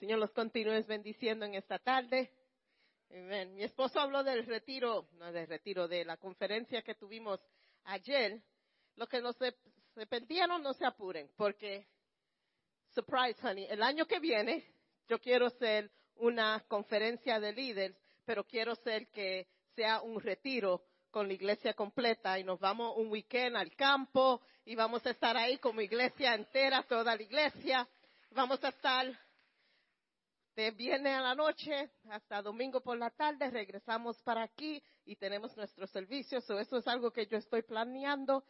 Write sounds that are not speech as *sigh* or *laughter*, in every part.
Señor los continúes bendiciendo en esta tarde. Mi esposo habló del retiro, no del retiro, de la conferencia que tuvimos ayer. Los que no se, no se apuren, porque, surprise, honey, el año que viene yo quiero hacer una conferencia de líderes, pero quiero ser que sea un retiro con la iglesia completa y nos vamos un weekend al campo y vamos a estar ahí como iglesia entera, toda la iglesia. Vamos a estar de viernes a la noche hasta domingo por la tarde, regresamos para aquí y tenemos nuestros servicios. eso es algo que yo estoy planeando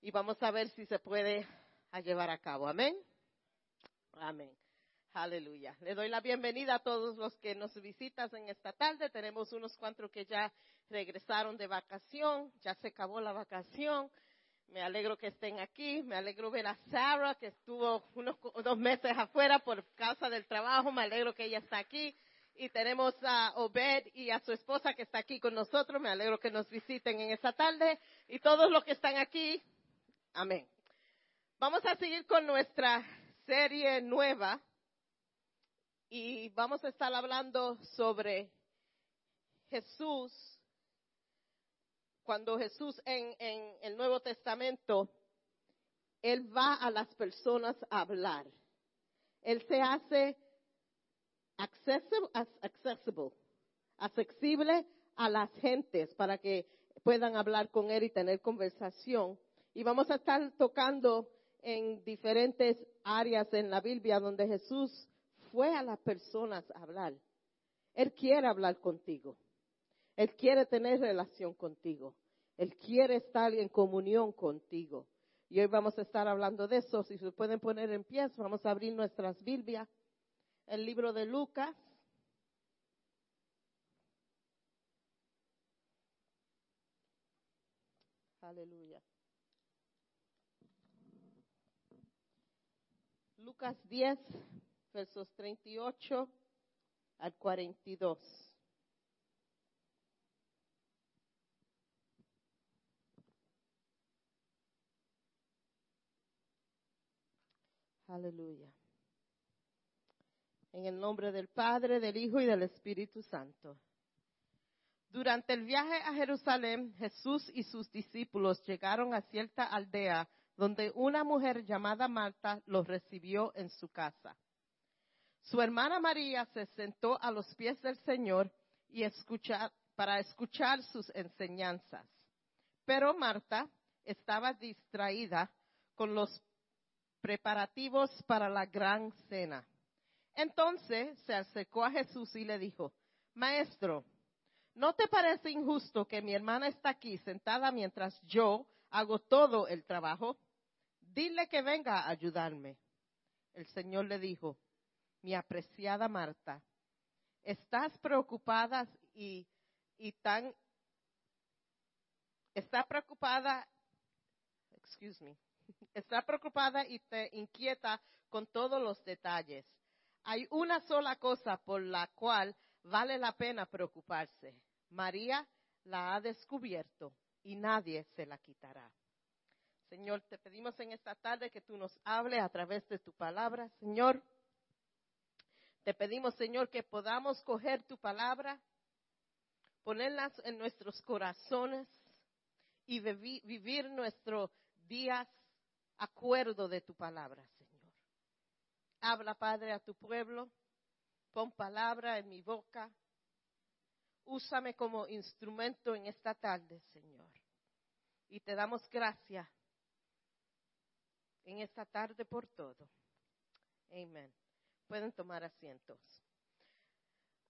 y vamos a ver si se puede llevar a cabo. Amén. Amén. Aleluya. Le doy la bienvenida a todos los que nos visitan en esta tarde. Tenemos unos cuantos que ya regresaron de vacación, ya se acabó la vacación. Me alegro que estén aquí. Me alegro ver a Sarah, que estuvo unos dos meses afuera por causa del trabajo. Me alegro que ella está aquí. Y tenemos a Obed y a su esposa que está aquí con nosotros. Me alegro que nos visiten en esta tarde. Y todos los que están aquí. Amén. Vamos a seguir con nuestra serie nueva y vamos a estar hablando sobre Jesús, cuando Jesús en, el Nuevo Testamento, Él va a las personas a hablar. Él se hace accessible, accesible a las gentes para que puedan hablar con Él y tener conversación. Y vamos a estar tocando en diferentes áreas en la Biblia donde Jesús fue a las personas a hablar. Él quiere hablar contigo. Él quiere tener relación contigo. Él quiere estar en comunión contigo. Y hoy vamos a estar hablando de eso. Si se pueden poner en pie, vamos a abrir nuestras Biblias. El libro de Lucas. Aleluya. Lucas 10, versos 38 al 42. Aleluya. En el nombre del Padre, del Hijo y del Espíritu Santo. Durante el viaje a Jerusalén, Jesús y sus discípulos llegaron a cierta aldea donde una mujer llamada Marta los recibió en su casa. Su hermana María se sentó a los pies del Señor y para escuchar sus enseñanzas. Pero Marta estaba distraída con los preparativos para la gran cena. Entonces se acercó a Jesús y le dijo, Maestro, ¿no te parece injusto que mi hermana está aquí sentada mientras yo hago todo el trabajo? Dile que venga a ayudarme. El Señor le dijo, mi apreciada Marta, estás preocupada y, tan, está preocupada, excuse me, está preocupada y te inquieta con todos los detalles. Hay una sola cosa por la cual vale la pena preocuparse. María la ha descubierto y nadie se la quitará. Señor, te pedimos en esta tarde que tú nos hables a través de tu palabra. Señor, te pedimos, Señor, que podamos coger tu palabra, ponerlas en nuestros corazones y vivir nuestros días acuerdo de tu palabra, Señor. Habla, Padre, a tu pueblo. Pon palabra en mi boca. Úsame como instrumento en esta tarde, Señor. Y te damos gracias en esta tarde por todo. Amén. Pueden tomar asientos.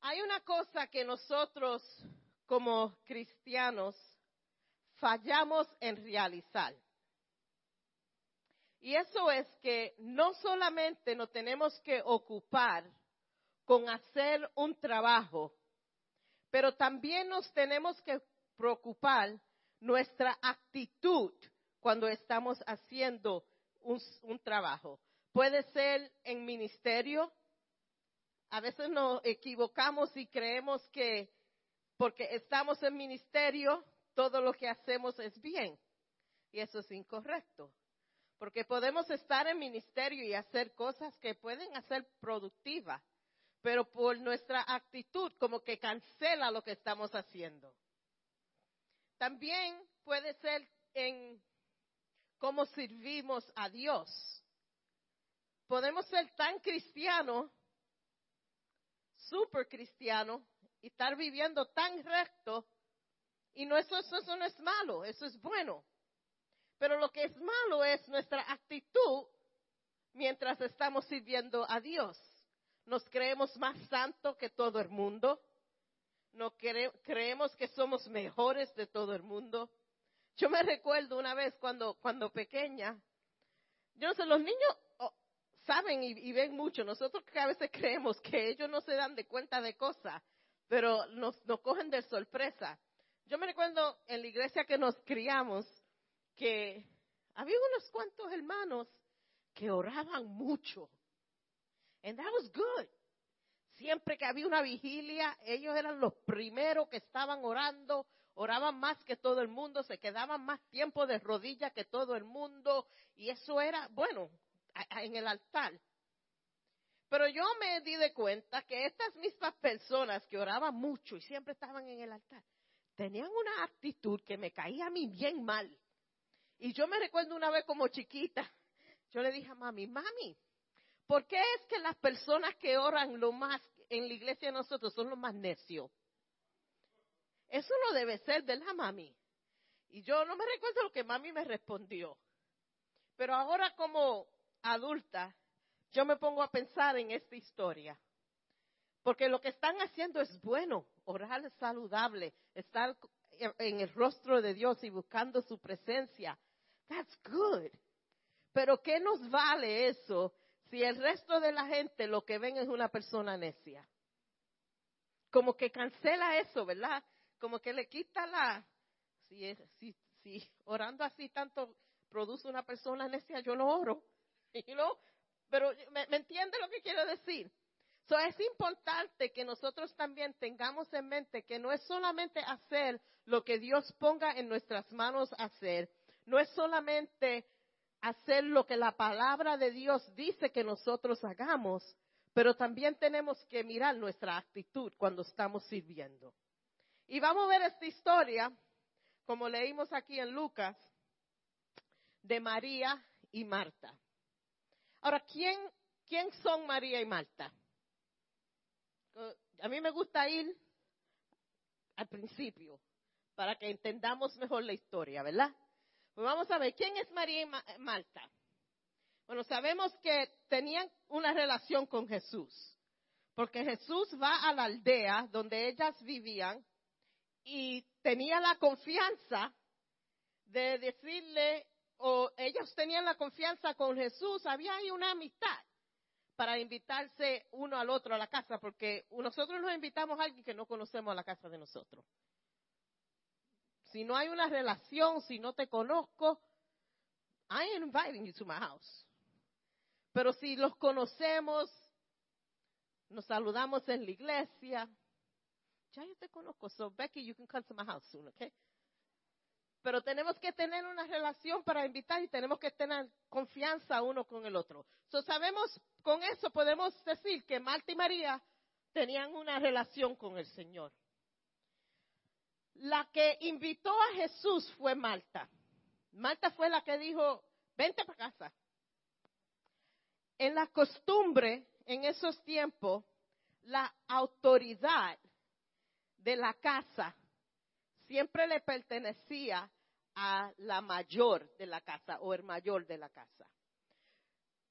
Hay una cosa que nosotros como cristianos fallamos en realizar. Y eso es que no solamente nos tenemos que ocupar con hacer un trabajo, pero también nos tenemos que preocupar nuestra actitud cuando estamos haciendo un, trabajo. Puede ser en ministerio. A veces nos equivocamos y creemos que porque estamos en ministerio, todo lo que hacemos es bien. Y eso es incorrecto. Porque podemos estar en ministerio y hacer cosas que pueden hacer productivas, pero por nuestra actitud como que cancela lo que estamos haciendo. También puede ser en cómo servimos a Dios. Podemos ser tan cristianos, super cristianos, y estar viviendo tan recto, y no eso, eso, eso no es malo, eso es bueno. Pero lo que es malo es nuestra actitud mientras estamos sirviendo a Dios. Nos creemos más santos que todo el mundo. No creemos que somos mejores de todo el mundo. Yo me recuerdo una vez cuando, cuando pequeña, yo no sé, los niños oh, saben y, ven mucho. Nosotros que a veces creemos que ellos no se dan de cuenta de cosas, pero nos cogen de sorpresa. Yo me recuerdo en la iglesia que nos criamos que había unos cuantos hermanos que oraban mucho. And that was good. Siempre que había una vigilia, ellos eran los primeros que estaban orando, oraban más que todo el mundo, se quedaban más tiempo de rodillas que todo el mundo, y eso era, bueno, en el altar. Pero yo me di de cuenta que estas mismas personas que oraban mucho y siempre estaban en el altar, tenían una actitud que me caía a mí bien mal. Y yo me recuerdo una vez como chiquita, yo le dije a mami, mami, ¿por qué es que las personas que oran lo más en la iglesia de nosotros son los más necios? Eso no debe ser, ¿verdad, mami? Y yo no me recuerdo lo que mami me respondió. Pero ahora como adulta, yo me pongo a pensar en esta historia. Porque lo que están haciendo es bueno, orar es saludable, estar en el rostro de Dios y buscando su presencia. That's good. Pero ¿qué nos vale eso si el resto de la gente lo que ven es una persona necia? Como que cancela eso, ¿verdad? como que le quita la, si, si, si orando así tanto produce una persona necia, yo no oro, *laughs* you pero ¿me, entiende lo que quiero decir? So, es importante que nosotros también tengamos en mente que no es solamente hacer lo que Dios ponga en nuestras manos hacer, no es solamente hacer lo que la palabra de Dios dice que nosotros hagamos, pero también tenemos que mirar nuestra actitud cuando estamos sirviendo. Y vamos a ver esta historia, como leímos aquí en Lucas, de María y Marta. Ahora, ¿quién, quién son María y Marta? A mí me gusta ir al principio para que entendamos mejor la historia, ¿verdad? Pues vamos a ver, ¿quién es María y Marta? Bueno, sabemos que tenían una relación con Jesús, porque Jesús va a la aldea donde ellas vivían y tenía la confianza de decirle, o ellos tenían la confianza con Jesús, había ahí una amistad para invitarse uno al otro a la casa, porque nosotros nos invitamos a alguien que no conocemos a la casa de nosotros. Si no hay una relación, si no te conozco, I am inviting you to my house. Pero si los conocemos, nos saludamos en la iglesia, ya yo te conozco, so Becky, you can come to my house soon, okay? Pero tenemos que tener una relación para invitar y tenemos que tener confianza uno con el otro. So sabemos, con eso podemos decir que Marta y María tenían una relación con el Señor. La que invitó a Jesús fue Marta. Marta fue la que dijo, vente para casa. En la costumbre, en esos tiempos, la autoridad de la casa siempre le pertenecía a la mayor de la casa o el mayor de la casa.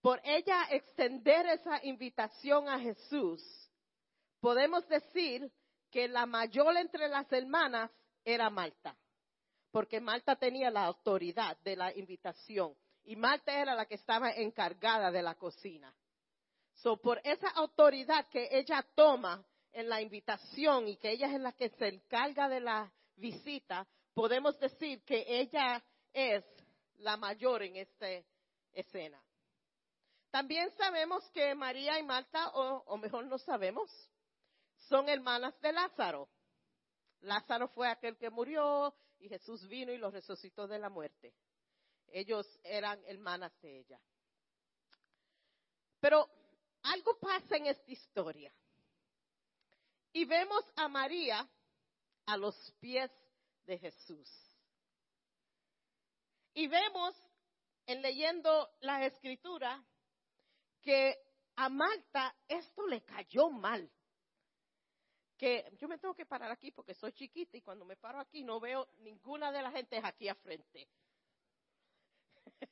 Por ella extender esa invitación a Jesús, podemos decir que la mayor entre las hermanas era Marta, porque Marta tenía la autoridad de la invitación y Marta era la que estaba encargada de la cocina. So, por esa autoridad que ella toma en la invitación y que ella es la que se encarga de la visita, podemos decir que ella es la mayor en esta escena. También sabemos que María y Marta, o, o mejor no sabemos, son hermanas de Lázaro. Lázaro fue aquel que murió y Jesús vino y lo resucitó de la muerte. Ellos eran hermanas de ella. Pero algo pasa en esta historia. Y vemos a María a los pies de Jesús. Y vemos en leyendo la escritura que a Marta esto le cayó mal. Que yo me tengo que parar aquí porque soy chiquita y cuando me paro aquí no veo ninguna de las gentes aquí a frente. *laughs*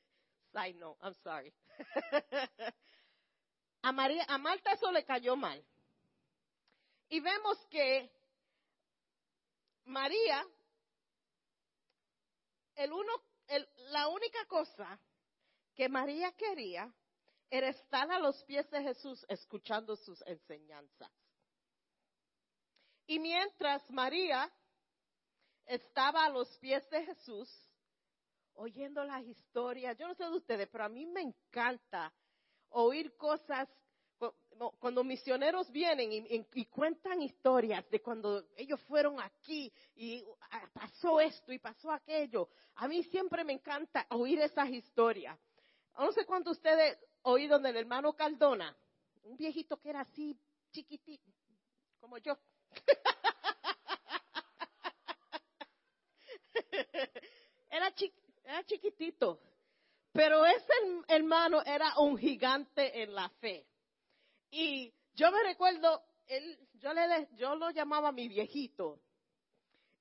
I'm sorry. *laughs* a María, a Marta eso le cayó mal. Y vemos que María, el uno, la única cosa que María quería era estar a los pies de Jesús escuchando sus enseñanzas. Y mientras María estaba a los pies de Jesús, oyendo las historias, yo no sé de ustedes, pero a mí me encanta oír cosas cuando misioneros vienen y, cuentan historias de cuando ellos fueron aquí y ah, pasó esto y pasó aquello, a mí siempre me encanta oír esas historias. No sé cuánto ustedes oído del hermano Caldona, un viejito que era así chiquitito, como yo. *laughs* era, era chiquitito, pero ese hermano era un gigante en la fe. Y yo me recuerdo, él, yo, le, yo lo llamaba mi viejito.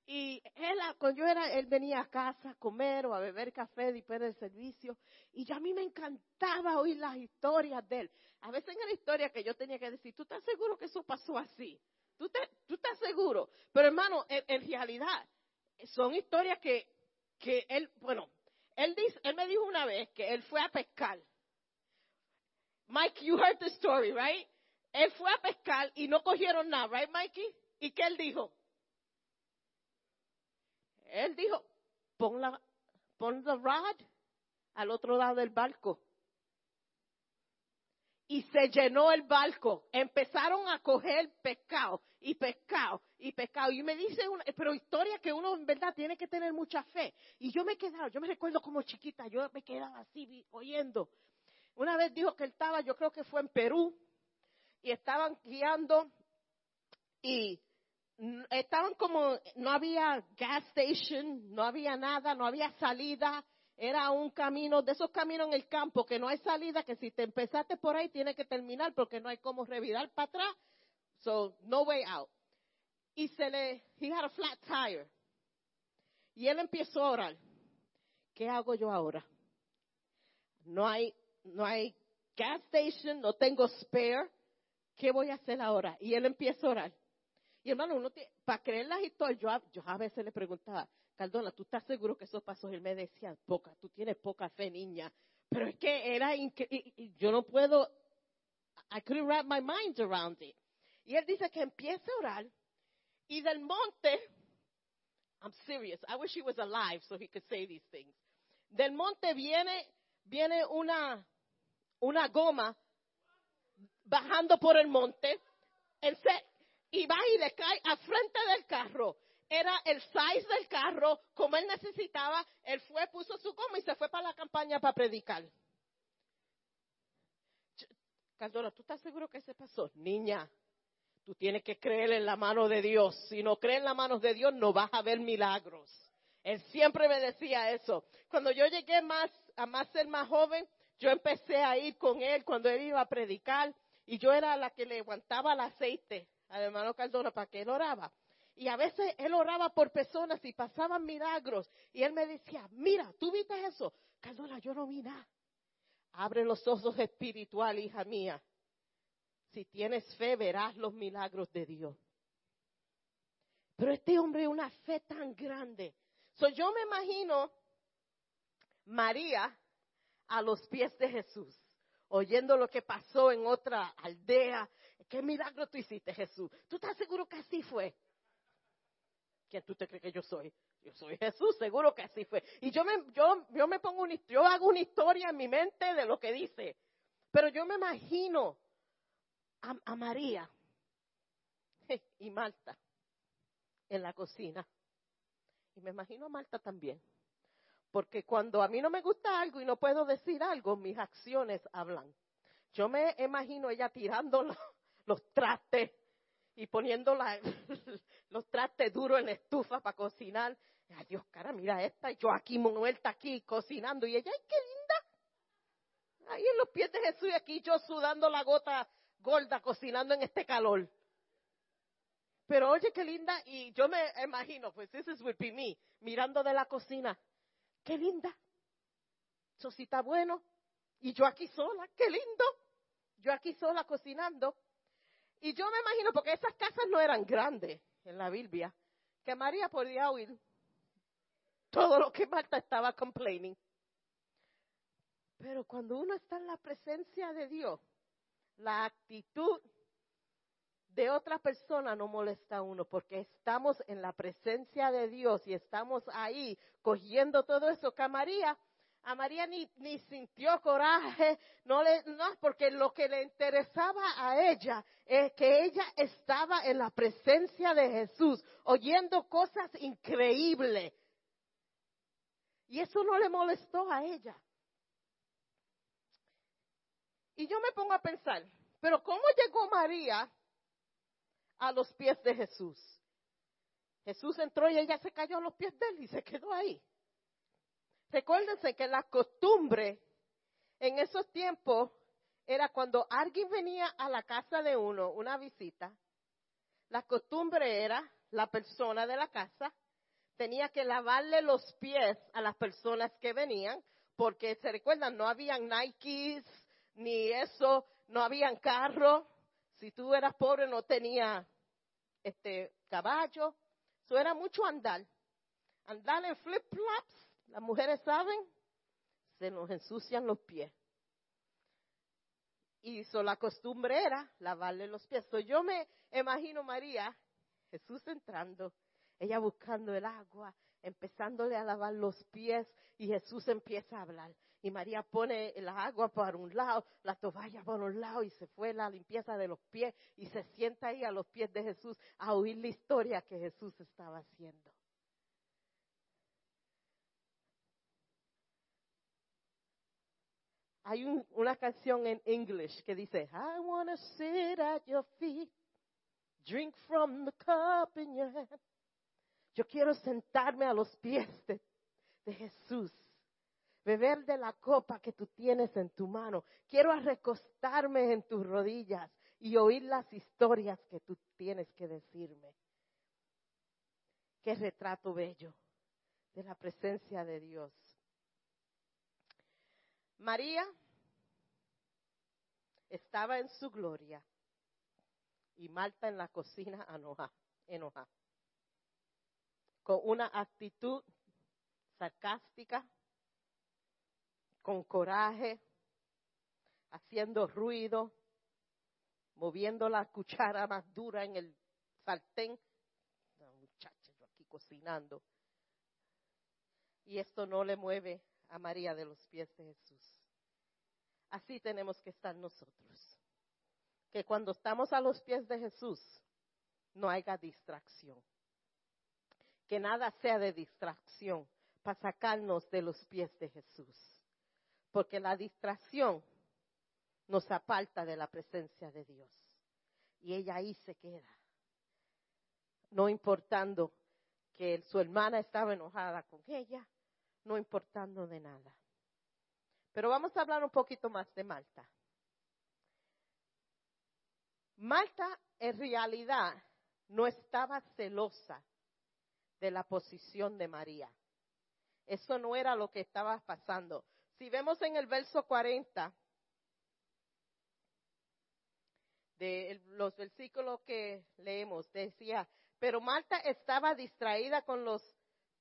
Y él, cuando yo era, él venía a casa a comer o a beber café después del servicio. Y a mí me encantaba oír las historias de él. A veces en la historia que yo tenía que decir, ¿tú estás seguro que eso pasó así? ¿Tú, tú estás seguro? Pero hermano, en, realidad, son historias que, que él, bueno, él, dice, él me dijo una vez que él fue a pescar Mike, you heard the story, right? Él fue a pescar y no cogieron nada, right, Mikey? ¿Y qué él dijo? Él dijo, pon la, pon the rod al otro lado del barco. Y se llenó el barco. Empezaron a coger pescado y pescado y pescado. Y me dice una, pero historia que uno en verdad tiene que tener mucha fe. Y yo me quedaba, yo me recuerdo como chiquita, yo me quedaba así oyendo. Una vez dijo que él estaba, yo creo que fue en Perú, y estaban guiando y estaban como, no había gas station, no había nada, no había salida, era un camino, de esos caminos en el campo, que no hay salida, que si te empezaste por ahí tienes que terminar porque no hay cómo revirar para atrás. So, no way out. Y se le, he had a flat tire. Y él empezó a orar. ¿Qué hago yo ahora? No hay no hay gas station, no tengo spare. ¿Qué voy a hacer ahora? Y él empieza a orar. Y hermano, uno para creer las historias, yo a veces le preguntaba, Caldona, ¿tú estás seguro que eso pasó? Él me decía, poca, tú tienes poca fe, niña. Pero es que era increíble, yo no puedo, I couldn't wrap my mind around it. Y él dice que empieza a orar y del monte, I'm serious, I wish he was alive so he could say these things. Del monte viene viene una, una goma bajando por el monte y va y le cae a frente del carro. Era el size del carro, como él necesitaba. Él fue, puso su goma y se fue para la campaña para predicar. Caldora, ¿tú estás seguro que se pasó? Niña, tú tienes que creer en la mano de Dios. Si no crees en la mano de Dios, no vas a ver milagros. Él siempre me decía eso. Cuando yo llegué más a más ser más joven, yo empecé a ir con él cuando él iba a predicar y yo era la que le aguantaba el aceite al hermano Cardona para que él oraba. Y a veces él oraba por personas y pasaban milagros. Y él me decía, mira, ¿tú viste eso? Cardona, yo no vi nada. Abre los ojos espirituales, hija mía. Si tienes fe, verás los milagros de Dios. Pero este hombre, una fe tan grande. So, yo me imagino María a los pies de Jesús, oyendo lo que pasó en otra aldea. ¿Qué milagro tú hiciste, Jesús? ¿Tú estás seguro que así fue? ¿Quién tú te crees que yo soy? Yo soy Jesús, seguro que así fue. Y yo me, yo, yo me pongo una, yo hago una historia en mi mente de lo que dice. Pero yo me imagino a, a María *laughs* y Marta en la cocina. Y me imagino a Marta también Porque cuando a mí no me gusta algo y no puedo decir algo, mis acciones hablan. Yo me imagino ella tirando *laughs* los, trastes y poniendo *laughs* los trastes duros en la estufa para cocinar. Ay, Dios, cara, mira esta, y yo aquí muerta aquí cocinando. Y ella, ay, qué linda. Ahí en los pies de Jesús y aquí yo sudando la gota gorda cocinando en este calor. Pero oye, qué linda. Y yo me imagino, pues this is would be me, mirando de la cocina. Qué linda. Eso sí está bueno. Y yo aquí sola, qué lindo. Yo aquí sola cocinando. Y yo me imagino, porque esas casas no eran grandes en la Biblia, que María podía oír todo lo que Marta estaba complaining. Pero cuando uno está en la presencia de Dios, la actitud de otra persona no molesta a uno, porque estamos en la presencia de Dios y estamos ahí cogiendo todo eso que María, a María ni, ni sintió coraje, no le, porque lo que le interesaba a ella es que ella estaba en la presencia de Jesús, oyendo cosas increíbles. Y eso no le molestó a ella. Y yo me pongo a pensar, pero ¿cómo llegó María a los pies de Jesús? Jesús entró y ella se cayó a los pies de él y se quedó ahí. Recuérdense que la costumbre en esos tiempos era cuando alguien venía a la casa de uno, una visita, la costumbre era la persona de la casa tenía que lavarle los pies a las personas que venían, porque se recuerdan, no habían Nikes, ni eso, no habían carro. Si tú eras pobre no tenía este caballo. Eso era mucho andar. Andar en flip-flops, las mujeres saben, se nos ensucian los pies. Y so, la costumbre era lavarle los pies. yo me imagino María, Jesús entrando, ella buscando el agua, empezándole a lavar los pies y Jesús empieza a hablar. Y María pone el agua por un lado, la toalla por un lado y se fue la limpieza de los pies y se sienta ahí a los pies de Jesús a oír la historia que Jesús estaba haciendo. Hay una canción en English que dice, I want to sit at your feet, drink from the cup in your hand. Yo quiero sentarme a los pies de, Jesús, beber de la copa que tú tienes en tu mano. Quiero recostarme en tus rodillas y oír las historias que tú tienes que decirme. Qué retrato bello de la presencia de Dios. María estaba en su gloria y Marta en la cocina *laughs* enojada con una actitud sarcástica, con coraje, haciendo ruido, moviendo la cuchara más dura en el sartén. Muchacha, yo aquí cocinando. Y esto no le mueve a María de los pies de Jesús. Así tenemos que estar nosotros. Que cuando estamos a los pies de Jesús, no haya distracción que nada sea de distracción para sacarnos de los pies de Jesús. Porque la distracción nos aparta de la presencia de Dios. Y ella ahí se queda. No importando que su hermana estaba enojada con ella, no importando de nada. Pero vamos a hablar un poquito más de Malta. Malta en realidad no estaba celosa de la posición de María. Eso no era lo que estaba pasando. Si vemos en el verso 40 de los versículos que leemos, decía, pero Marta estaba distraída con los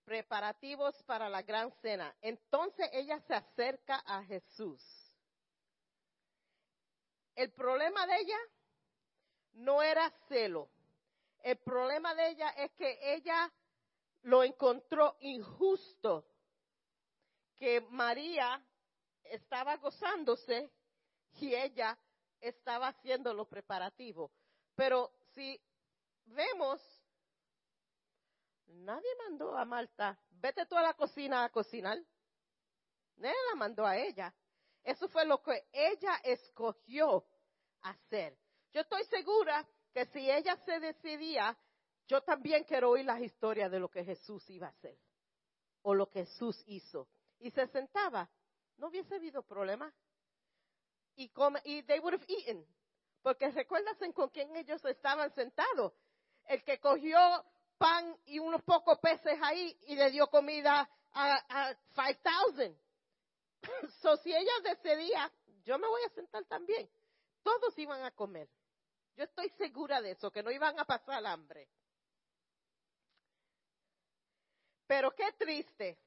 preparativos para la gran cena. Entonces ella se acerca a Jesús. El problema de ella no era celo. El problema de ella es que ella lo encontró injusto que María estaba gozándose y ella estaba haciendo los preparativos. Pero si vemos, nadie mandó a Marta, vete tú a la cocina a cocinar. Él la mandó a ella. Eso fue lo que ella escogió hacer. Yo estoy segura que si ella se decidía, yo también quiero oír las historias de lo que Jesús iba a hacer o lo que Jesús hizo. Y se sentaba, no hubiese habido problema. Y, come, y they would have eaten. Porque recuérdense con quién ellos estaban sentados. El que cogió pan y unos pocos peces ahí y le dio comida a, a 5,000. *coughs* so, si ella decidía, yo me voy a sentar también, todos iban a comer. Yo estoy segura de eso, que no iban a pasar hambre. Pero qué triste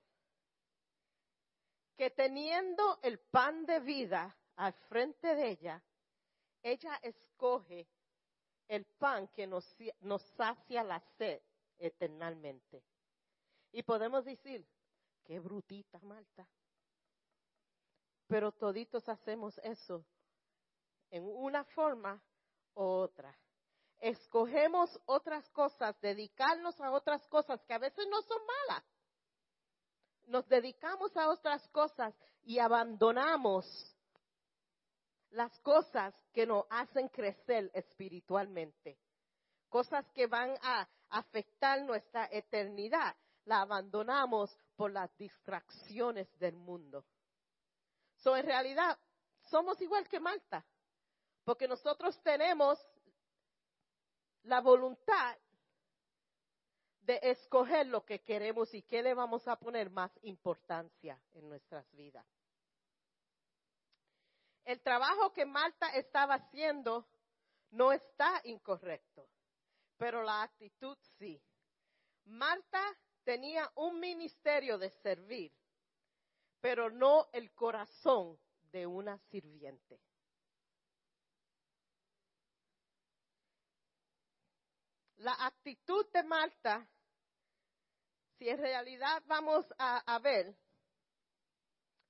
que teniendo el pan de vida al frente de ella, ella escoge el pan que nos, nos sacia la sed eternamente. Y podemos decir, qué brutita Malta. Pero toditos hacemos eso en una forma u otra. Escogemos otras cosas, dedicarnos a otras cosas que a veces no son malas. Nos dedicamos a otras cosas y abandonamos las cosas que nos hacen crecer espiritualmente. Cosas que van a afectar nuestra eternidad. La abandonamos por las distracciones del mundo. So, en realidad, somos igual que Malta, porque nosotros tenemos la voluntad de escoger lo que queremos y qué le vamos a poner más importancia en nuestras vidas. El trabajo que Malta estaba haciendo no está incorrecto, pero la actitud sí. Marta tenía un ministerio de servir, pero no el corazón de una sirviente. La actitud de Marta, si en realidad vamos a, ver,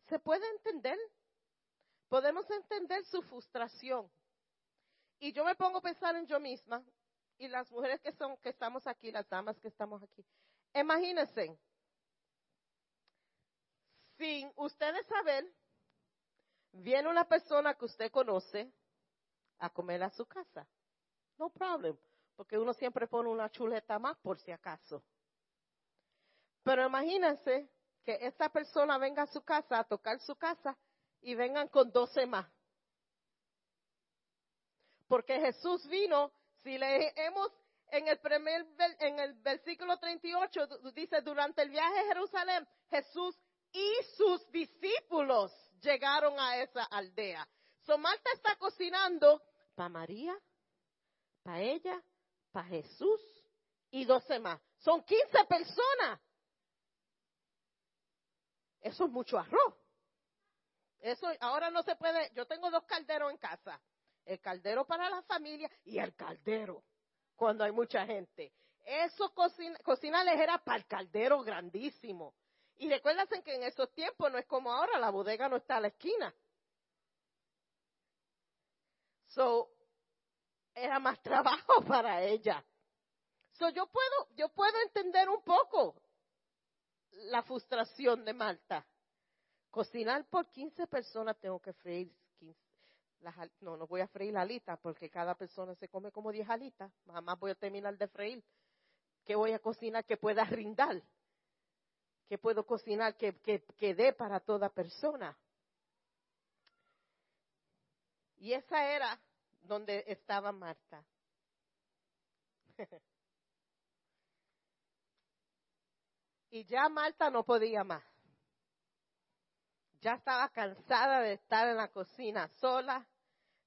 se puede entender. Podemos entender su frustración. Y yo me pongo a pensar en yo misma y las mujeres que son que estamos aquí, las damas que estamos aquí. Imagínense, sin ustedes saber, viene una persona que usted conoce a comer a su casa. No problem, porque uno siempre pone una chuleta más por si acaso. Pero imagínense que esta persona venga a su casa a tocar su casa y vengan con doce más. Porque Jesús vino, si leemos en el primer, en el versículo 38, dice, durante el viaje a Jerusalén, Jesús y sus discípulos llegaron a esa aldea. So Marta está cocinando para María, para ella, para Jesús y doce más. Son quince personas. Eso es mucho arroz. Eso ahora no se puede. Yo tengo dos calderos en casa. El caldero para la familia y el caldero cuando hay mucha gente. Eso cocina, cocinarles era para el caldero grandísimo. Y recuérdense que en esos tiempos no es como ahora, la bodega no está a la esquina. So, era más *laughs* trabajo para ella. So, yo puedo, yo puedo entender un poco la frustración de Marta. Cocinar por 15 personas tengo que freír 15. no, no voy a freír la alita porque cada persona se come como 10 alitas. Jamás voy a terminar de freír. ¿Qué voy a cocinar que pueda rindar? que puedo cocinar que, que, dé para toda persona. Y esa era donde estaba Marta. *laughs* y ya Marta no podía más. Ya estaba cansada de estar en la cocina sola.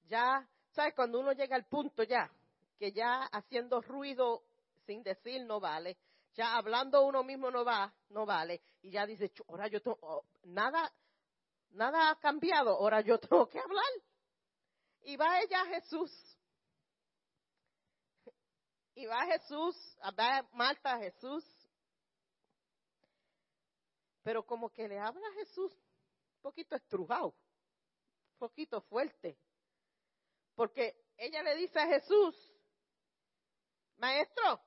Ya, ¿sabes? Cuando uno llega al punto ya, que ya haciendo ruido sin decir no vale, ya hablando uno mismo no va, no vale. Y ya dice, ahora yo tengo, oh, nada, nada ha cambiado, ahora yo *laughs* tengo que hablar. Y va ella a Jesús. Y va Jesús, va Marta a Jesús. Pero como que le habla a Jesús poquito estrujado, un poquito fuerte. Porque ella le dice a Jesús, maestro,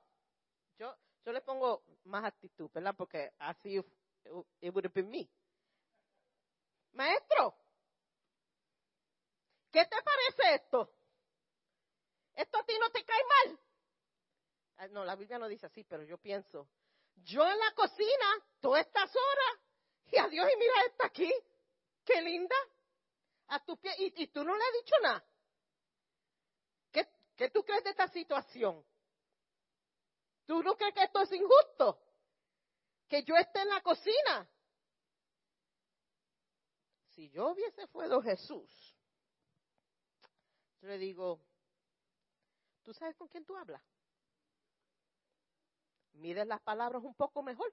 yo, yo le pongo más actitud, ¿verdad? Porque así it would have been me. maestro, ¿qué te parece esto? ¿Esto a ti no te cae mal? Ah, no, la Biblia no dice así, pero yo pienso, yo en la cocina, todas estas horas, y adiós, y mira esta aquí, qué linda, a tu pie, y, tú no le has dicho nada. ¿Qué, ¿Qué tú crees de esta situación? ¿Tú no crees que esto es injusto? Que yo esté en la cocina. Si yo hubiese fuego Jesús, yo le digo, ¿tú sabes con quién tú hablas? Mides las palabras un poco mejor.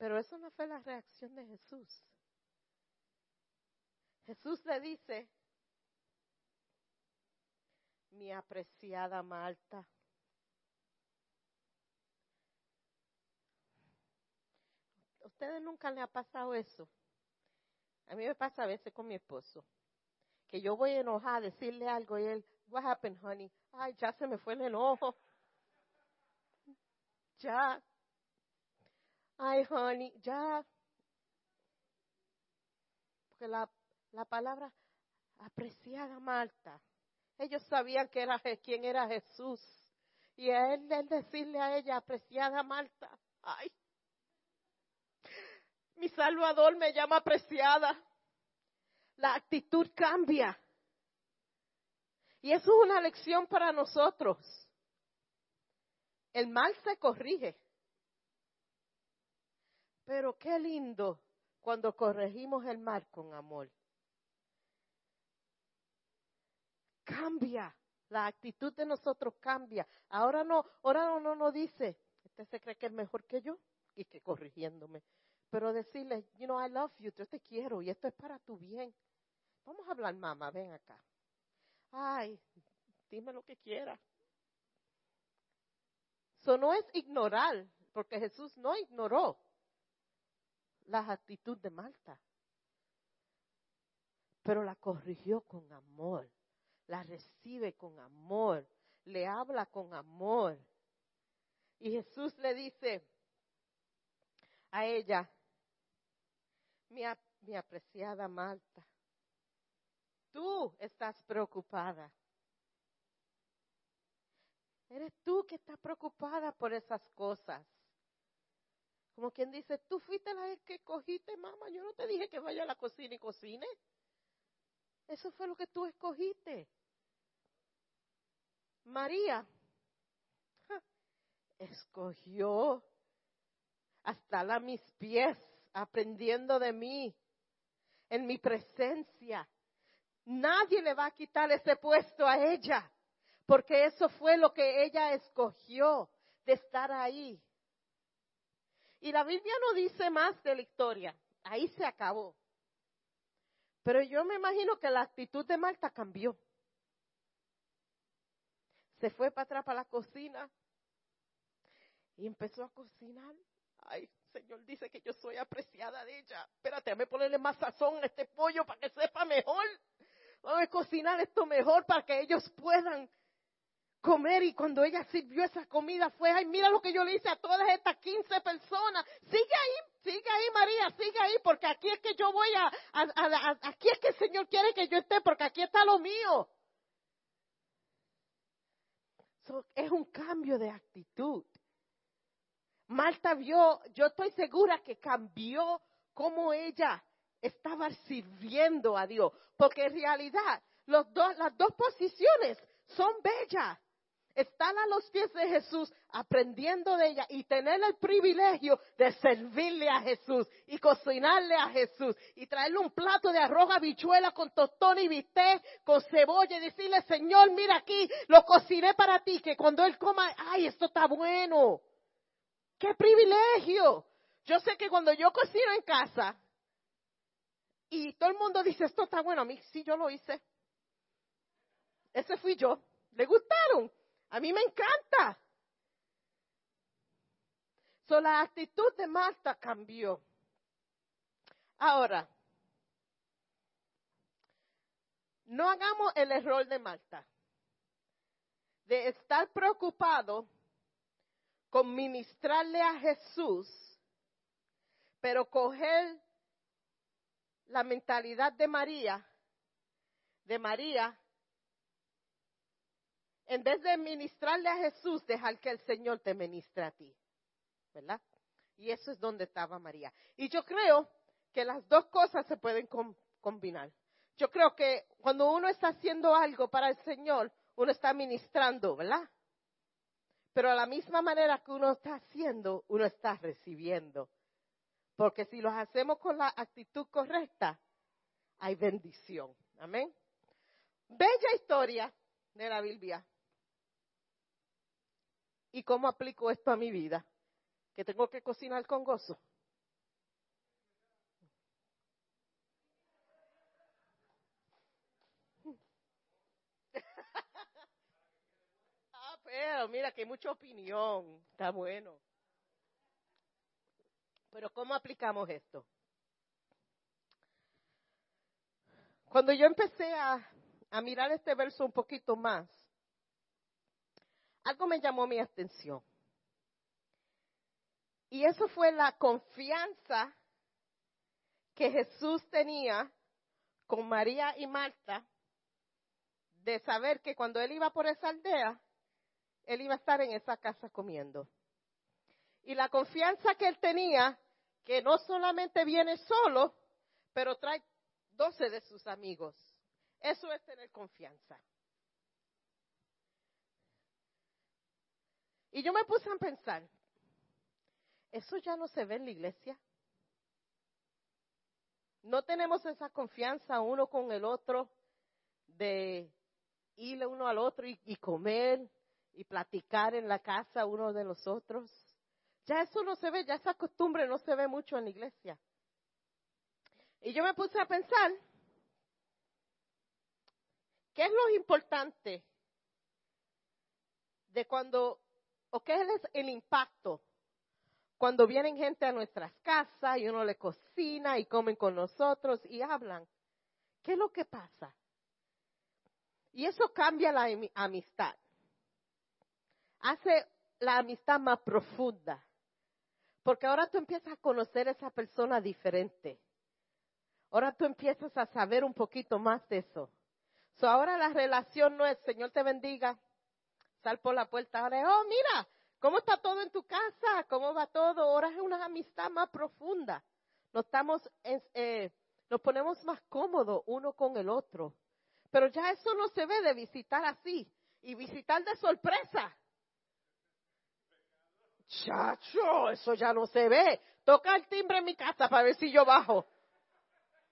Pero eso no fue la reacción de Jesús. Jesús le dice, mi apreciada Marta, ¿a ustedes nunca le ha pasado eso? A mí me pasa a veces con mi esposo, que yo voy enojada a decirle algo y él, what happened, honey? Ay, ya se me fue el enojo. Ya. Ay, honey, ya. Porque la la palabra apreciada Marta. Ellos sabían que era, quién era Jesús. Y a él, él decirle a ella, apreciada Marta, ay, mi Salvador me llama apreciada. La actitud cambia. Y eso es una lección para nosotros. El mal se corrige. Pero qué lindo cuando corregimos el mal con amor. cambia. La actitud de nosotros cambia. Ahora no, ahora no, no dice, usted se cree que es mejor que yo y que corrigiéndome. Pero decirle, you know, I love you, yo te quiero y esto es para tu bien. Vamos a hablar, mamá, ven acá. Ay, dime lo que quieras. Eso no es ignorar, porque Jesús no ignoró la actitud de Marta, pero la corrigió con amor la recibe con amor, le habla con amor. Y Jesús le dice a ella, mi, apreciada Marta, tú estás preocupada. Eres tú que estás preocupada por esas cosas. Como quien dice, tú fuiste la que cogiste, mamá. Yo no te dije que vaya a la cocina y cocine. Eso fue lo que tú escogiste. María escogió hasta a mis pies, aprendiendo de mí, en mi presencia. Nadie le va a quitar ese puesto a ella, porque eso fue lo que ella escogió de estar ahí. Y la Biblia no dice más de la historia, ahí se acabó. Pero yo me imagino que la actitud de Marta cambió se fue para atrás para la cocina y empezó a cocinar. Ay, Señor dice que yo soy apreciada de ella. Espérate, me ponerle más sazón a este pollo para que sepa mejor. Vamos a cocinar esto mejor para que ellos puedan comer. Y cuando ella sirvió esa comida fue, ay, mira lo que yo le hice a todas estas 15 personas. Sigue ahí, sigue ahí María, sigue ahí, porque aquí es que yo voy a, aquí es que el Señor quiere que yo esté, porque aquí está lo mío es un cambio de actitud. Marta vio, yo estoy segura que cambió cómo ella estaba sirviendo a Dios, porque en realidad los dos, las dos posiciones son bellas estar a los pies de Jesús, aprendiendo de ella y tener el privilegio de servirle a Jesús y cocinarle a Jesús y traerle un plato de arroz habichuela con tostón y bistec, con cebolla y decirle, Señor, mira aquí, lo cociné para ti, que cuando Él coma, ay, esto está bueno. ¡Qué privilegio! Yo sé que cuando yo cocino en casa y todo el mundo dice, esto está bueno, a mí sí yo lo hice. Ese fui yo. ¿Le gustaron? A mí me encanta. So, la actitud de Marta cambió. Ahora, no hagamos el error de Marta, de estar preocupado con ministrarle a Jesús, Pero coger la mentalidad de María, de María, en vez de ministrarle a Jesús, dejar que el Señor te ministre a ti. ¿Verdad? Y eso es donde estaba María. Y yo creo que las dos cosas se pueden combinar. Yo creo que cuando uno está haciendo algo para el Señor, uno está ministrando, ¿verdad? Pero a la misma manera que uno está haciendo, uno está recibiendo. Porque si lo hacemos con la actitud correcta, hay bendición. Amén. Bella historia de la Biblia. ¿Y cómo aplico esto a mi vida? Que tengo que cocinar con gozo. *laughs* ah, pero mira que hay mucha opinión. Está bueno. Pero ¿cómo aplicamos esto? Cuando yo empecé a, a mirar este verso un poquito más, algo me llamó mi atención. Y eso fue la confianza que Jesús tenía con María y Marta de saber que cuando él iba por esa aldea, él iba a estar en esa casa comiendo. Y la confianza que él tenía, que no solamente viene solo, pero trae doce de sus amigos. Eso es tener confianza. Y yo me puse a pensar, ¿eso ya no se ve en la iglesia? No tenemos esa confianza uno con el otro de ir uno al otro y, y, comer y platicar en la casa uno de los otros. Ya eso no se ve, ya esa costumbre no se ve mucho en la iglesia. Y yo me puse a pensar, ¿qué es lo importante de cuando ¿O qué es el impacto cuando vienen gente a nuestras casas y uno le cocina y comen con nosotros y hablan? ¿Qué es lo que pasa? Y eso cambia la amistad. Hace la amistad más profunda. Porque ahora tú empiezas a conocer a esa persona diferente. Ahora tú empiezas a saber un poquito más de eso. So ahora la relación no es Señor te bendiga, sal por la puerta ahora, oh, mira, ¿cómo está todo en tu casa? ¿Cómo va todo? Ahora es una amistad más profunda. Nos estamos, eh, nos ponemos más cómodos uno con el otro. Pero ya eso no se ve de visitar así y visitar de sorpresa. Chacho, eso ya no se ve. Toca el timbre en mi casa para ver si yo bajo.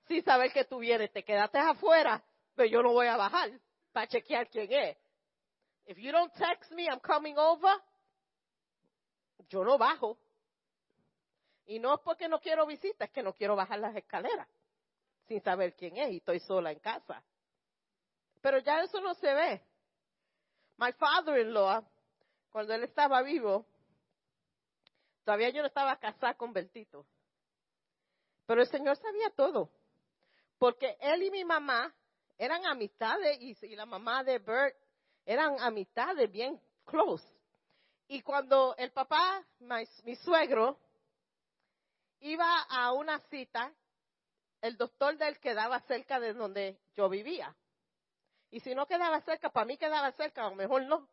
Sin saber que tú vienes, te quedaste afuera, pero yo no voy a bajar para chequear quién es. If you don't text me, I'm coming over, yo no bajo. Y no es porque no quiero visita, es que no quiero bajar las escaleras sin saber quién es y estoy sola en casa. Pero ya eso no se ve. My father-in-law, cuando él estaba vivo, todavía yo no estaba casada con Bertito. Pero el Señor sabía todo. Porque él y mi mamá eran amistades y, y la mamá de Bert eran amistades bien close. Y cuando el papá, mi, suegro, iba a una cita, el doctor de él quedaba cerca de donde yo vivía. Y si no quedaba cerca, para mí quedaba cerca, a lo mejor no.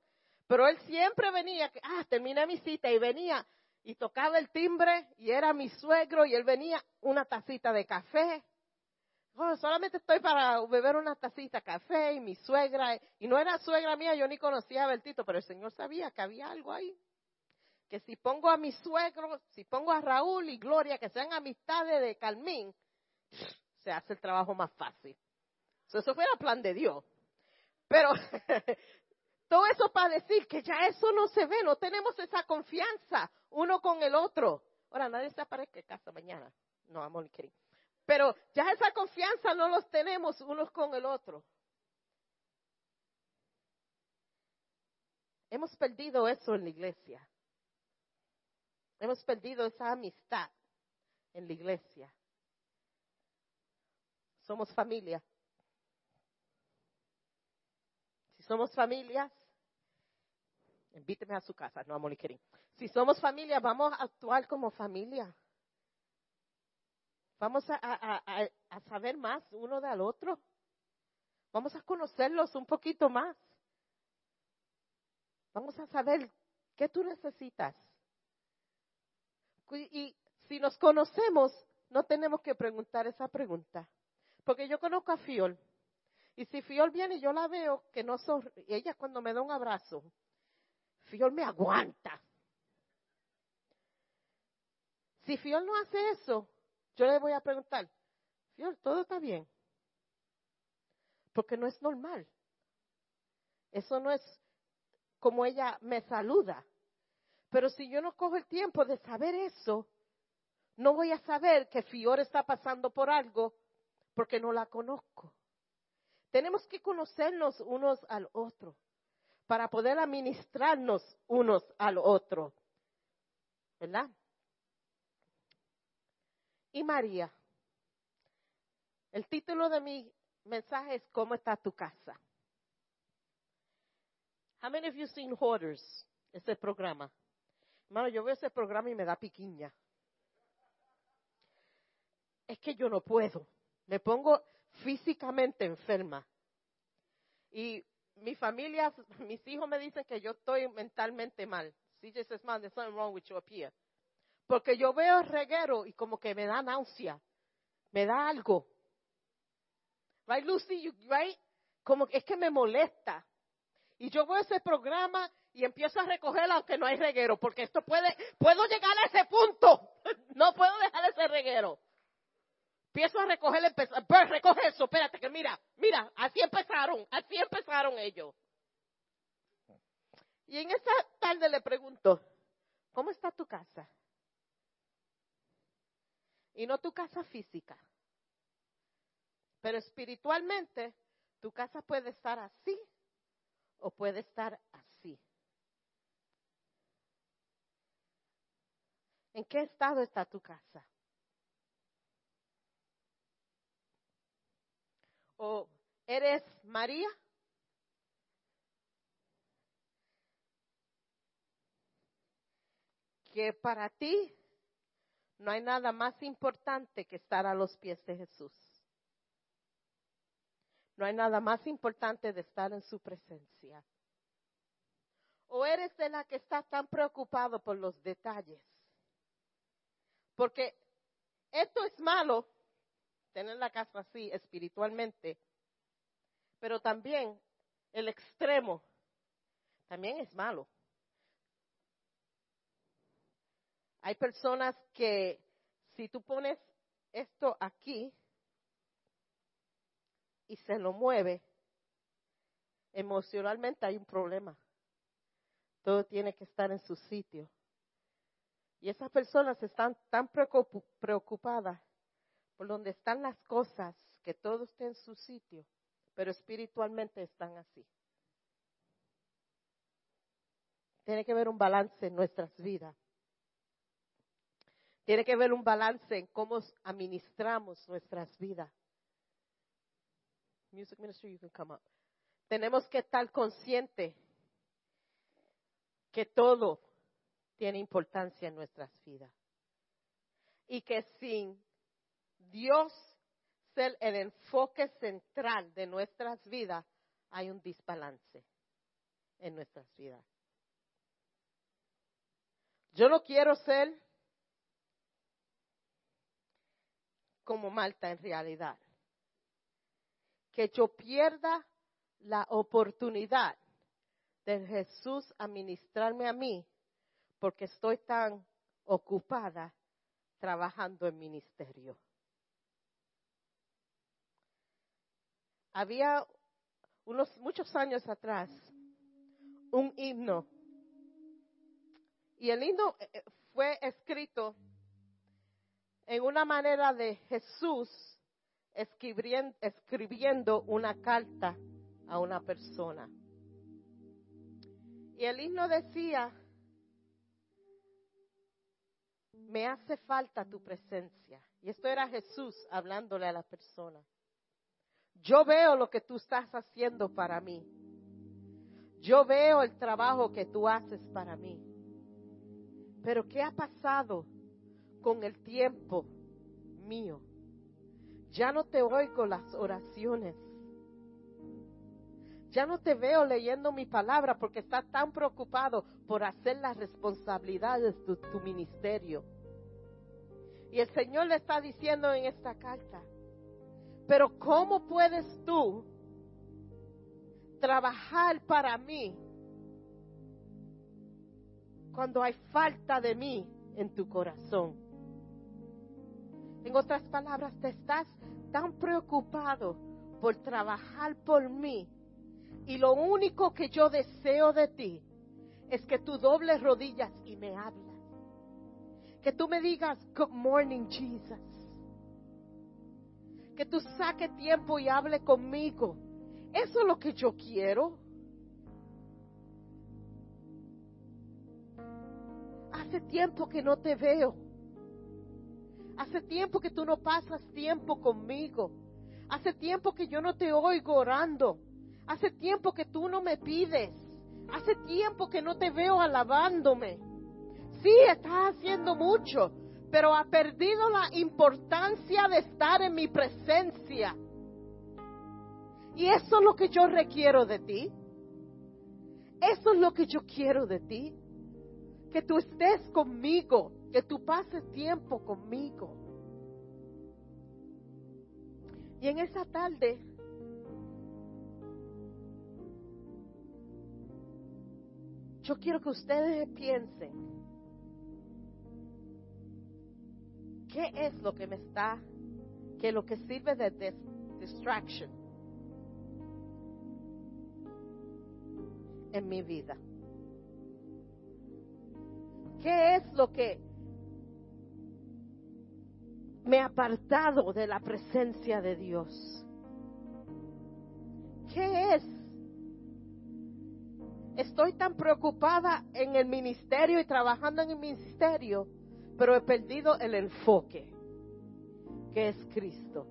Pero él siempre venía, ah, terminé mi cita y venía y tocaba el timbre y era mi suegro y él venía una tacita de café Oh, solamente estoy para beber una tacita de café y mi suegra, y no era suegra mía, yo ni conocía a Bertito, pero el Señor sabía que había algo ahí. Que si pongo a mi suegro, si pongo a Raúl y Gloria, que sean amistades de Calmín, se hace el trabajo más fácil. eso fue el plan de Dios. Pero *laughs* todo eso para decir que ya eso no se ve, no tenemos esa confianza uno con el otro. Ahora, nadie se aparezca en casa mañana. No, amor, querido. Pero ya esa confianza no los tenemos unos con el otro. Hemos perdido eso en la iglesia. Hemos perdido esa amistad en la iglesia. Somos familia. Si somos familias, invíteme a su casa, no a. Si somos familia, vamos a actuar como familia. Vamos a, saber más uno del otro. Vamos a conocerlos un poquito más. Vamos a saber qué tú necesitas. Y si nos conocemos, no tenemos que preguntar esa pregunta. Porque yo conozco a Fiol. Y si Fiol viene yo la veo que no son, ella cuando me da un abrazo, Fiol me aguanta. Si Fiol no hace eso, yo le voy a preguntar, Fiol, ¿todo está bien? Porque no es normal. Eso no es como ella me saluda. Pero si yo no cojo el tiempo de saber eso, no voy a saber que Fior está pasando por algo porque no la conozco. Tenemos que conocernos unos al otro para poder administrarnos unos al otro. ¿Verdad? Y María. El título de mi mensaje es ¿Cómo está tu casa? How many of you seen Hoarders? Ese programa. Hermano, yo veo ese programa y me da piquiña. Es que yo no puedo. Me pongo físicamente enferma. Y mi familia, mis hijos me dicen que yo estoy mentalmente mal. CJ says, man, there's something wrong with you up here. Porque yo veo el reguero y como que me da náusea. Me da algo. Right, Lucy? right? Como es que me molesta. Y yo veo ese programa y empiezo a recoger aunque no hay reguero, porque esto puede, puedo llegar a ese punto. *laughs* No puedo dejar ese reguero. Empiezo a recoger, pues recoge eso, espérate que mira, mira, así empezaron, así empezaron ellos. Y en esa tarde le pregunto, ¿cómo está tu casa? Y no tu casa física. Pero espiritualmente, tu casa puede estar así o puede estar así. ¿En qué estado está tu casa? ¿O eres María? Que para ti no hay nada más importante que estar a los pies de Jesús. No hay nada más importante de estar en su presencia. O eres de la que está tan preocupado por los detalles. Porque esto es malo, tener la casa así espiritualmente, pero también el extremo también es malo. Hay personas que si tú pones esto aquí y se lo mueve, emocionalmente hay un problema. Todo tiene que estar en su sitio. Y esas personas están tan preocupadas por donde están las cosas, que todo esté en su sitio, pero espiritualmente están así. Tiene que haber un balance en nuestras vidas. Tiene que haber un balance en cómo administramos nuestras vidas. Music ministry, you can come up. Tenemos que estar conscientes que todo tiene importancia en nuestras vidas. Y que sin Dios ser el enfoque central de nuestras vidas, hay un desbalance en nuestras vidas. Yo no quiero ser como Malta en realidad. Que yo pierda la oportunidad de Jesús administrarme a mí porque estoy tan ocupada trabajando en ministerio. había unos muchos años atrás un himno. Y el himno eh, eh, fue escrito en una manera de Jesús escribiendo una carta a una persona. Y el himno decía, me hace falta tu presencia. Y esto era Jesús hablándole a la persona. Yo veo lo que tú estás haciendo para mí. Yo veo el trabajo que tú haces para mí. Pero ¿qué ha pasado con el tiempo? mío. Ya no te oigo las oraciones. Ya no te veo leyendo mi palabra porque estás tan preocupado por hacer las responsabilidades de tu ministerio. Y el Señor le está diciendo en esta carta, pero ¿cómo puedes tú trabajar para mí cuando hay falta de mí en tu corazón? En otras palabras, te estás tan preocupado por trabajar por mí y lo único que yo deseo de ti es que tú dobles rodillas y me hables. Que tú me digas, Good morning, Jesus. Que tú saque tiempo y hable conmigo. Eso es lo que yo quiero. Hace tiempo que no te veo. Hace tiempo que tú no pasas tiempo conmigo. Hace tiempo que yo no te oigo orando. Hace tiempo que tú no me pides. Hace tiempo que no te veo alabándome. Sí, estás haciendo mucho, pero ha perdido la importancia de estar en mi presencia. Y eso es lo que yo requiero de ti. Eso es lo que yo quiero de ti. Que tú estés conmigo, que tú pases tiempo conmigo. Y en esa tarde Yo quiero que ustedes piensen, ¿qué es lo que me está, que lo que sirve de distraction en mi vida? ¿Qué es lo que me ha apartado de la presencia de Dios? ¿Qué es Estoy tan preocupada en el ministerio y trabajando en el ministerio, pero he perdido el enfoque, que es Cristo.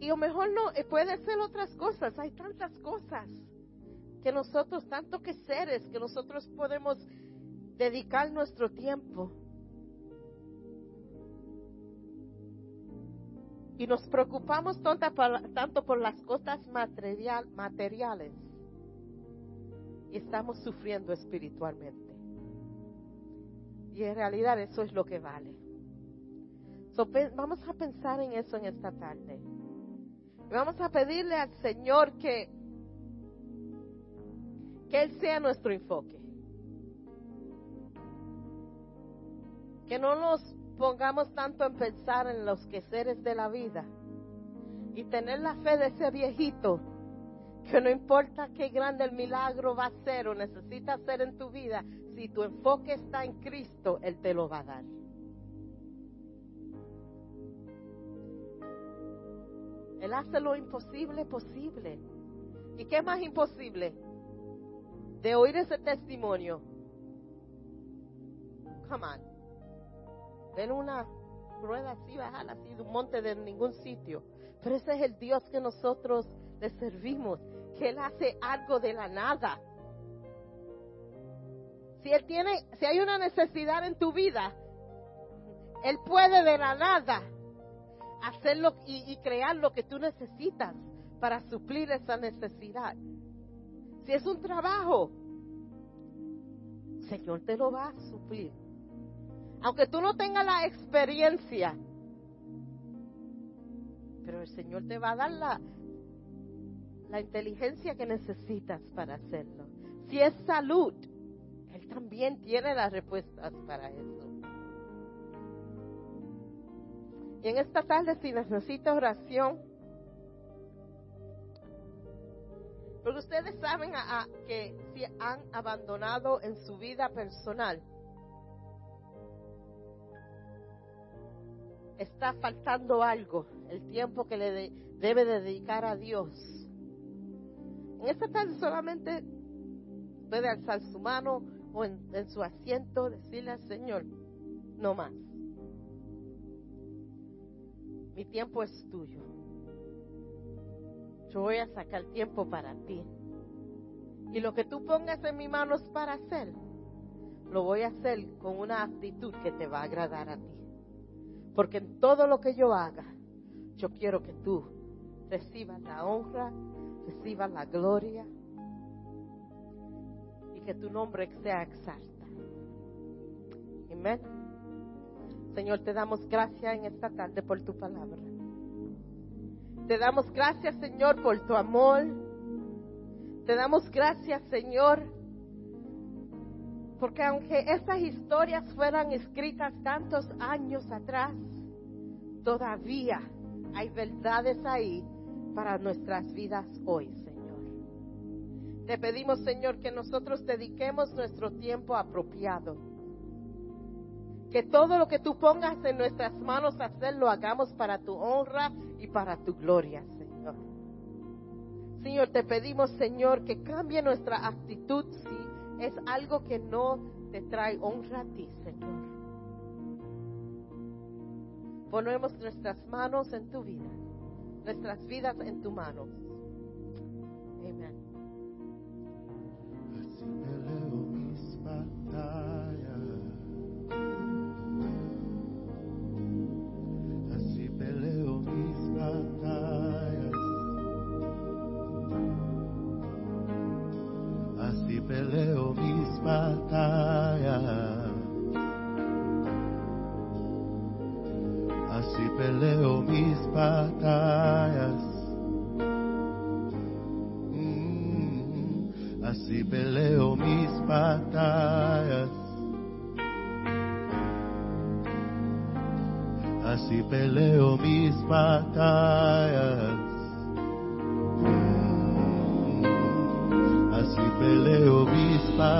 Y lo mejor no, eh, puede ser otras cosas, hay tantas cosas que nosotros, tanto que seres, que nosotros podemos dedicar nuestro tiempo. y nos preocupamos tanto por las cosas materiales y estamos sufriendo espiritualmente. Y en realidad eso es lo que vale. vamos a pensar en eso en esta tarde. Vamos a pedirle al Señor que, que Él sea nuestro enfoque. Que no nos pongamos tanto en pensar en los quehaceres de la vida y tener la fe de ese viejito que no importa qué grande el milagro va a ser o necesita ser en tu vida, si tu enfoque está en Cristo, Él te lo va a dar. Él hace lo imposible posible. ¿Y qué más imposible? De oír ese testimonio. Come on. Ven una rueda así, bajar así de un monte de ningún sitio. Pero ese es el Dios que nosotros le servimos, que Él hace algo de la nada. Si Él tiene, si hay una necesidad en tu vida, Él puede de la nada hacerlo y crear lo que tú necesitas para suplir esa necesidad. Si es un trabajo, Señor te lo va a suplir. Aunque tú no tengas la experiencia, pero el Señor te va a dar la, la inteligencia que necesitas para hacerlo. Si es salud, Él también tiene las respuestas para eso. Y en esta tarde, si necesita oración, porque ustedes saben que si han abandonado en su vida personal, está faltando algo, el tiempo que le debe dedicar a Dios. En esta tarde solamente puede alzar su mano o en, en su asiento decirle al Señor, no más. Mi tiempo es tuyo. Yo voy a sacar tiempo para ti. Y lo que tú pongas en mis manos para hacer, lo voy a hacer con una actitud que te va a agradar a ti. Porque en todo lo que yo haga, yo quiero que tú recibas la honra, recibas la gloria y que tu nombre sea exalta. Amén. Señor, te damos gracias en esta tarde por tu palabra. Te damos gracias, Señor, por tu amor. Te damos gracias, Señor, porque aunque estas historias fueran escritas tantos años atrás, todavía hay verdades ahí para nuestras vidas hoy, Señor. Te pedimos, Señor, que nosotros dediquemos nuestro tiempo apropiado. Que todo lo que tú pongas en nuestras manos hacer lo hagamos para tu honra y para tu gloria, Señor. Señor, te pedimos, Señor, que cambie nuestra actitud es algo que no te trae honra a ti, Señor. Ponemos nuestras manos en tu vida, nuestras vidas en tu mano. Amén.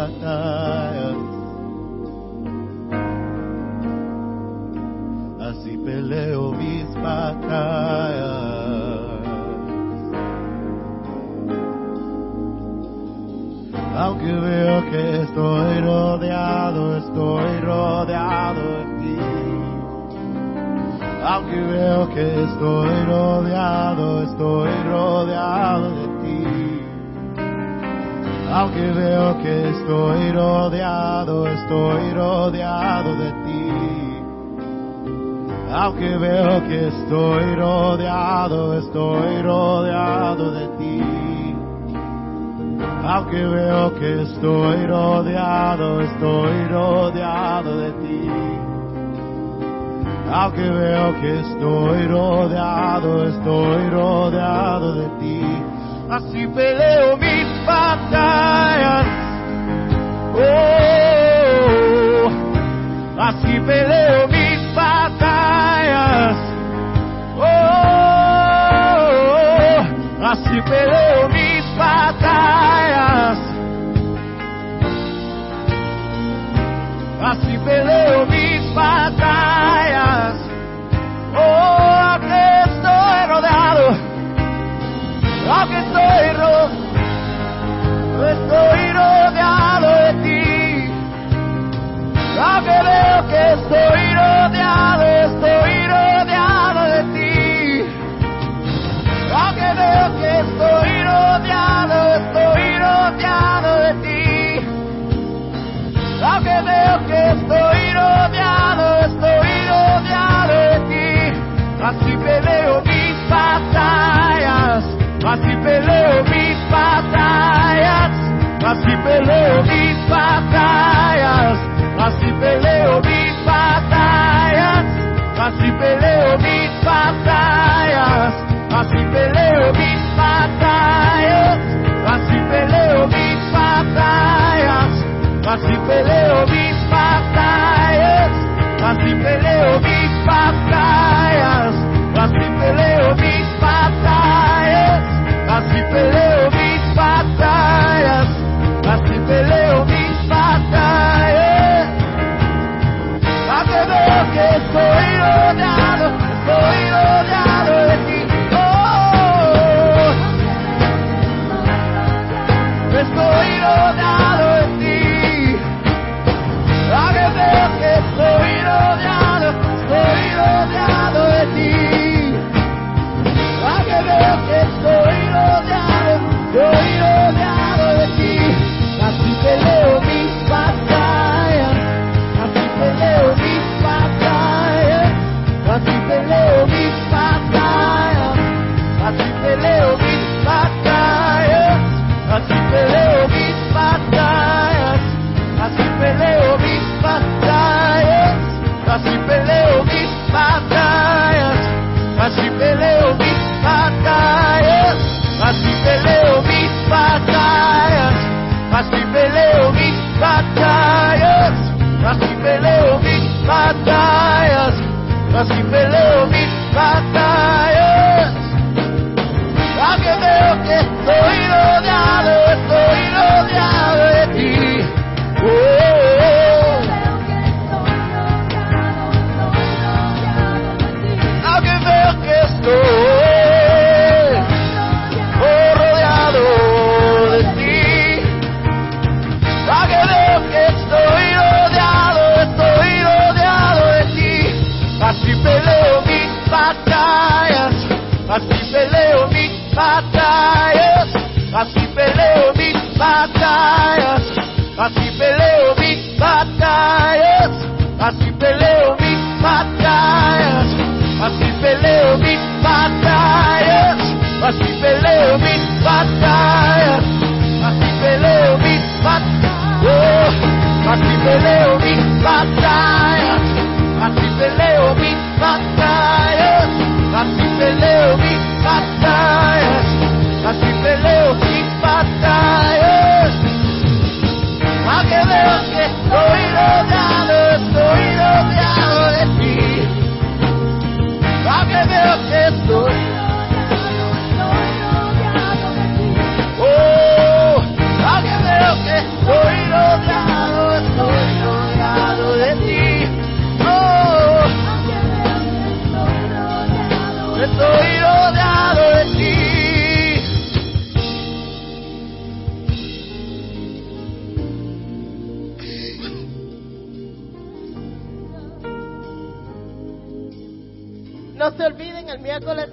Batallas. Así peleo mis batallas. Aunque veo que estoy rodeado, estoy rodeado de ti. Aunque veo que estoy rodeado, veo que estoy rodeado, estoy rodeado de ti. Aunque veo que estoy rodeado, estoy rodeado de ti. Aunque veo que estoy rodeado, estoy rodeado de ti. Aunque veo que estoy rodeado, estoy rodeado de ti. Así peleo Oh, así peleo mis batallas. Oh, así peleo mis batallas. Así peleo mis batallas.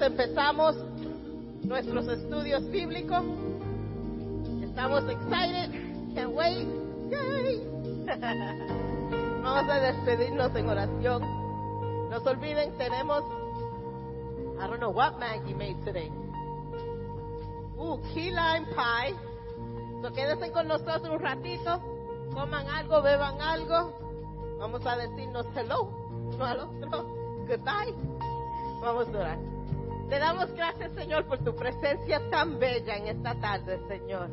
Empezamos nuestros estudios bíblicos. Estamos excited. Can't wait. Yay. *laughs* Vamos a despedirnos en oración. No se olviden, tenemos, I don't know what Maggie made today. Uh, key lime pie. So quédense con nosotros un ratito. Coman algo, beban algo. Vamos a decirnos hello uno al otro. Goodbye. Vamos a orar. Te damos gracias, Señor, por tu presencia tan bella en esta tarde, Señor.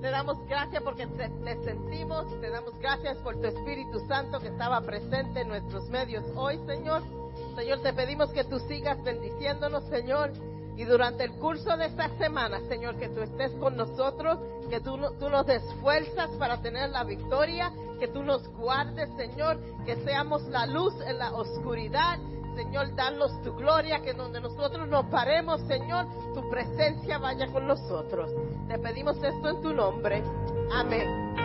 Te damos gracias porque te, sentimos. Te damos gracias por tu Espíritu Santo que estaba presente en nuestros medios hoy, Señor. Señor, te pedimos que tú sigas bendiciéndonos, Señor. Y durante el curso de esta semana, Señor, que tú estés con nosotros, que tú, tú nos des fuerzas para tener la victoria, que tú nos guardes, Señor, que seamos la luz en la oscuridad. Señor, danos tu gloria, que donde nosotros nos paremos, Señor, tu presencia vaya con nosotros. Te pedimos esto en tu nombre. Amén.